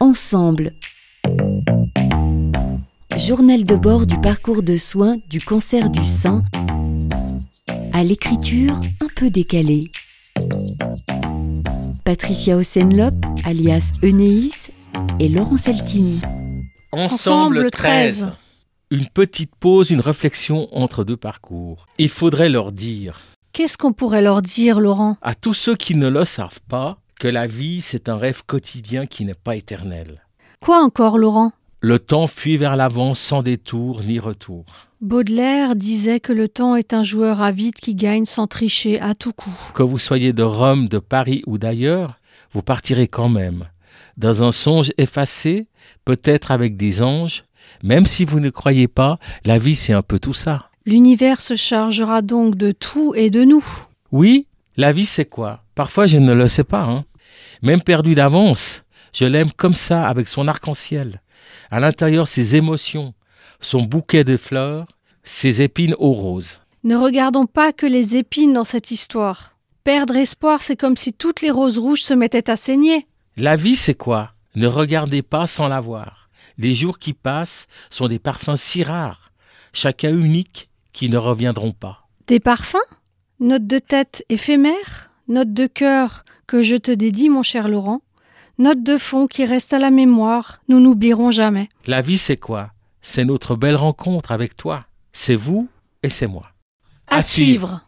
Ensemble. Journal de bord du parcours de soins du cancer du sein à l'écriture un peu décalée. Patricia Osenlop, alias Enéis, et Laurent Saltini. Ensemble 13. Une petite pause, une réflexion entre deux parcours. Il faudrait leur dire, Qu'est-ce qu'on pourrait leur dire, Laurent? À tous ceux qui ne le savent pas, que la vie, c'est un rêve quotidien qui n'est pas éternel. Quoi encore, Laurent? Le temps fuit vers l'avant sans détour ni retour. Baudelaire disait que le temps est un joueur avide qui gagne sans tricher à tout coup. Que vous soyez de Rome, de Paris ou d'ailleurs, vous partirez quand même. Dans un songe effacé, peut-être avec des anges, même si vous ne croyez pas, la vie c'est un peu tout ça. L'univers se chargera donc de tout et de nous. Oui, la vie c'est quoi? Parfois je ne le sais pas. Hein. Même perdu d'avance, je l'aime comme ça, avec son arc-en-ciel. À l'intérieur ses émotions, son bouquet de fleurs, ses épines aux roses. Ne regardons pas que les épines dans cette histoire. Perdre espoir, c'est comme si toutes les roses rouges se mettaient à saigner. La vie c'est quoi? Ne regardez pas sans la voir. Les jours qui passent sont des parfums si rares, chacun unique, qui ne reviendront pas. Des parfums? Note de tête éphémère? Note de cœur que je te dédie, mon cher Laurent Note de fond qui reste à la mémoire, nous n'oublierons jamais. La vie c'est quoi? C'est notre belle rencontre avec toi. C'est vous et c'est moi. À, suivre.